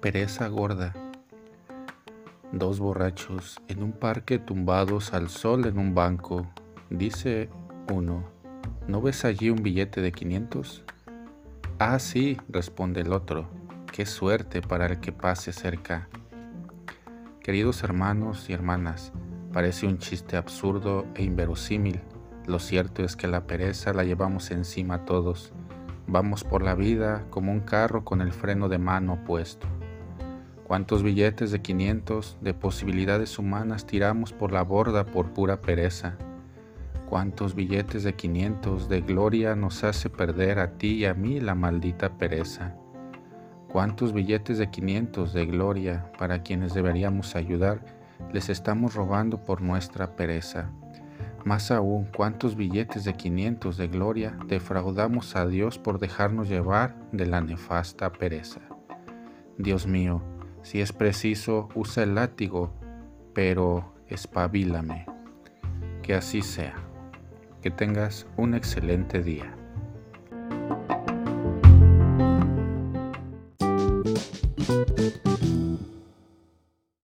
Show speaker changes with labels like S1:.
S1: Pereza gorda. Dos borrachos en un parque tumbados al sol en un banco. Dice uno, ¿no ves allí un billete de 500? Ah, sí, responde el otro. Qué suerte para el que pase cerca. Queridos hermanos y hermanas, parece un chiste absurdo e inverosímil. Lo cierto es que la pereza la llevamos encima todos. Vamos por la vida como un carro con el freno de mano puesto. ¿Cuántos billetes de 500 de posibilidades humanas tiramos por la borda por pura pereza? ¿Cuántos billetes de 500 de gloria nos hace perder a ti y a mí la maldita pereza? ¿Cuántos billetes de 500 de gloria para quienes deberíamos ayudar les estamos robando por nuestra pereza? Más aún, ¿cuántos billetes de 500 de gloria defraudamos a Dios por dejarnos llevar de la nefasta pereza? Dios mío, si es preciso, usa el látigo, pero espabilame. Que así sea. Que tengas un excelente día.